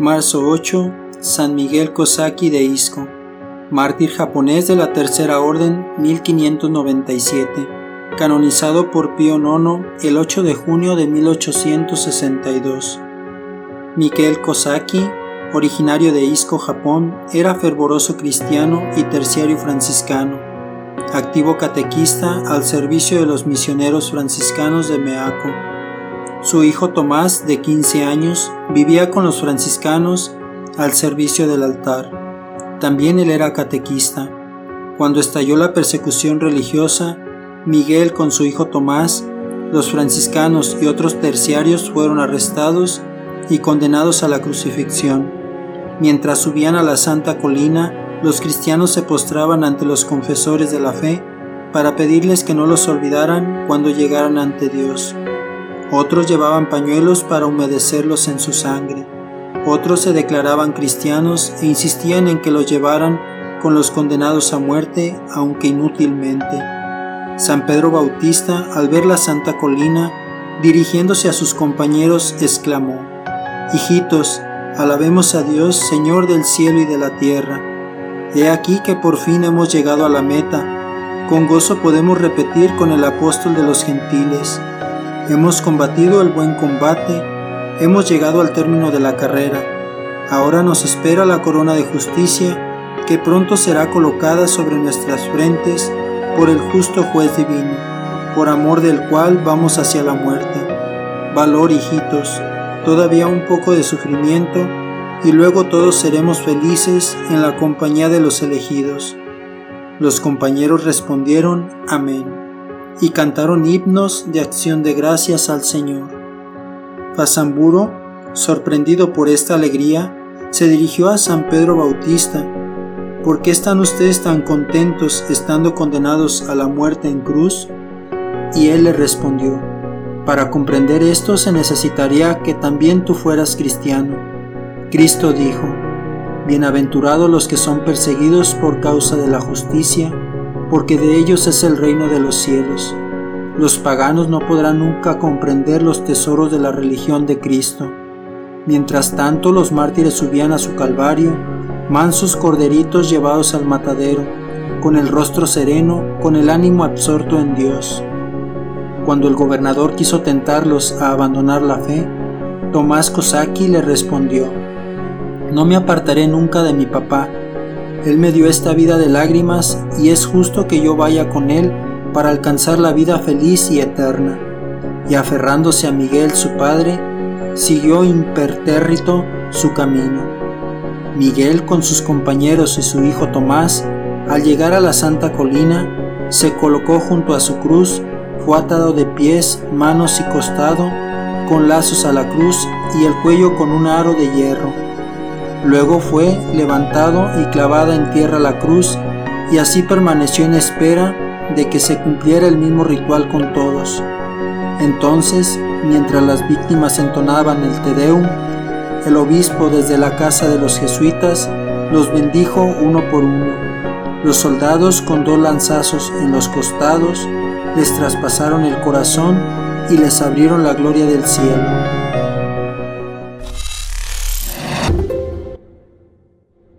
Marzo 8, San Miguel Kosaki de Isco, mártir japonés de la Tercera Orden 1597, canonizado por Pío IX el 8 de junio de 1862. Miguel Kosaki, originario de Isco, Japón, era fervoroso cristiano y terciario franciscano, activo catequista al servicio de los misioneros franciscanos de Meaco su hijo Tomás, de 15 años, vivía con los franciscanos al servicio del altar. También él era catequista. Cuando estalló la persecución religiosa, Miguel con su hijo Tomás, los franciscanos y otros terciarios fueron arrestados y condenados a la crucifixión. Mientras subían a la Santa Colina, los cristianos se postraban ante los confesores de la fe para pedirles que no los olvidaran cuando llegaran ante Dios. Otros llevaban pañuelos para humedecerlos en su sangre. Otros se declaraban cristianos e insistían en que los llevaran con los condenados a muerte, aunque inútilmente. San Pedro Bautista, al ver la santa colina, dirigiéndose a sus compañeros, exclamó, Hijitos, alabemos a Dios, Señor del cielo y de la tierra. He aquí que por fin hemos llegado a la meta. Con gozo podemos repetir con el apóstol de los gentiles, Hemos combatido el buen combate, hemos llegado al término de la carrera. Ahora nos espera la corona de justicia que pronto será colocada sobre nuestras frentes por el justo juez divino, por amor del cual vamos hacia la muerte. Valor, hijitos, todavía un poco de sufrimiento y luego todos seremos felices en la compañía de los elegidos. Los compañeros respondieron, Amén y cantaron himnos de acción de gracias al Señor. Fasamburo, sorprendido por esta alegría, se dirigió a San Pedro Bautista. ¿Por qué están ustedes tan contentos estando condenados a la muerte en cruz? Y él le respondió, para comprender esto se necesitaría que también tú fueras cristiano. Cristo dijo, Bienaventurados los que son perseguidos por causa de la justicia, porque de ellos es el reino de los cielos. Los paganos no podrán nunca comprender los tesoros de la religión de Cristo. Mientras tanto los mártires subían a su calvario, mansos corderitos llevados al matadero, con el rostro sereno, con el ánimo absorto en Dios. Cuando el gobernador quiso tentarlos a abandonar la fe, Tomás Kosaki le respondió, No me apartaré nunca de mi papá, él me dio esta vida de lágrimas y es justo que yo vaya con Él para alcanzar la vida feliz y eterna. Y aferrándose a Miguel su padre, siguió impertérrito su camino. Miguel con sus compañeros y su hijo Tomás, al llegar a la santa colina, se colocó junto a su cruz, fue atado de pies, manos y costado, con lazos a la cruz y el cuello con un aro de hierro Luego fue levantado y clavada en tierra la cruz, y así permaneció en espera de que se cumpliera el mismo ritual con todos. Entonces, mientras las víctimas entonaban el Te Deum, el obispo desde la casa de los jesuitas los bendijo uno por uno. Los soldados con dos lanzazos en los costados les traspasaron el corazón y les abrieron la gloria del cielo.